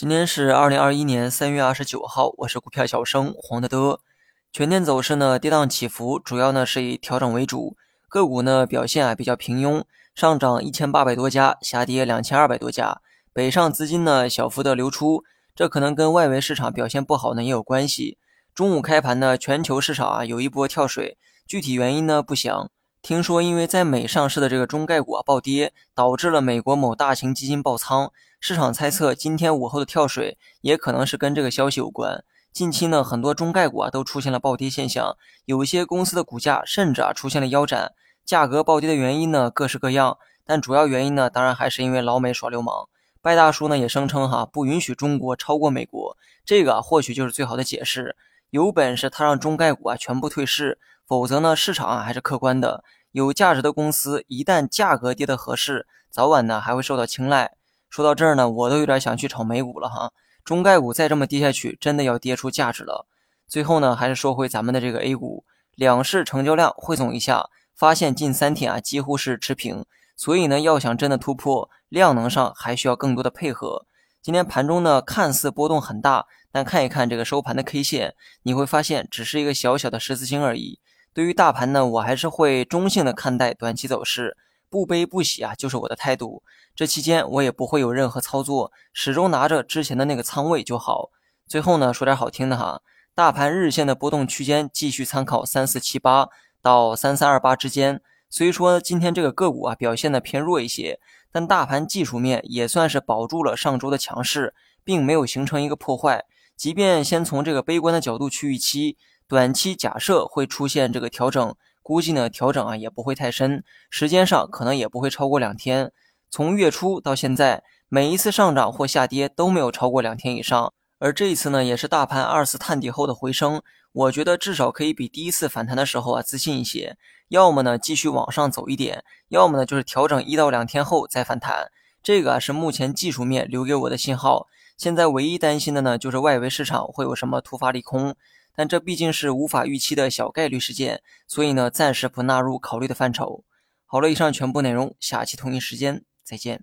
今天是二零二一年三月二十九号，我是股票小生黄德德。全天走势呢跌宕起伏，主要呢是以调整为主，个股呢表现啊比较平庸，上涨一千八百多家，下跌两千二百多家，北上资金呢小幅的流出，这可能跟外围市场表现不好呢也有关系。中午开盘呢，全球市场啊有一波跳水，具体原因呢不详。听说因为在美上市的这个中概股啊暴跌，导致了美国某大型基金爆仓。市场猜测，今天午后的跳水也可能是跟这个消息有关。近期呢，很多中概股啊都出现了暴跌现象，有一些公司的股价甚至啊出现了腰斩。价格暴跌的原因呢各式各样，但主要原因呢，当然还是因为老美耍流氓。拜大叔呢也声称哈不允许中国超过美国，这个或许就是最好的解释。有本事他让中概股啊全部退市，否则呢市场啊还是客观的，有价值的公司一旦价格跌得合适，早晚呢还会受到青睐。说到这儿呢，我都有点想去炒美股了哈。中概股再这么跌下去，真的要跌出价值了。最后呢，还是说回咱们的这个 A 股，两市成交量汇总一下，发现近三天啊几乎是持平。所以呢，要想真的突破，量能上还需要更多的配合。今天盘中呢，看似波动很大，但看一看这个收盘的 K 线，你会发现只是一个小小的十字星而已。对于大盘呢，我还是会中性的看待短期走势。不悲不喜啊，就是我的态度。这期间我也不会有任何操作，始终拿着之前的那个仓位就好。最后呢，说点好听的哈，大盘日线的波动区间继续参考三四七八到三三二八之间。虽说今天这个个股啊表现的偏弱一些，但大盘技术面也算是保住了上周的强势，并没有形成一个破坏。即便先从这个悲观的角度去预期，短期假设会出现这个调整。估计呢，调整啊也不会太深，时间上可能也不会超过两天。从月初到现在，每一次上涨或下跌都没有超过两天以上。而这一次呢，也是大盘二次探底后的回升，我觉得至少可以比第一次反弹的时候啊自信一些。要么呢继续往上走一点，要么呢就是调整一到两天后再反弹。这个啊是目前技术面留给我的信号。现在唯一担心的呢，就是外围市场会有什么突发利空。但这毕竟是无法预期的小概率事件，所以呢，暂时不纳入考虑的范畴。好了，以上全部内容，下期同一时间再见。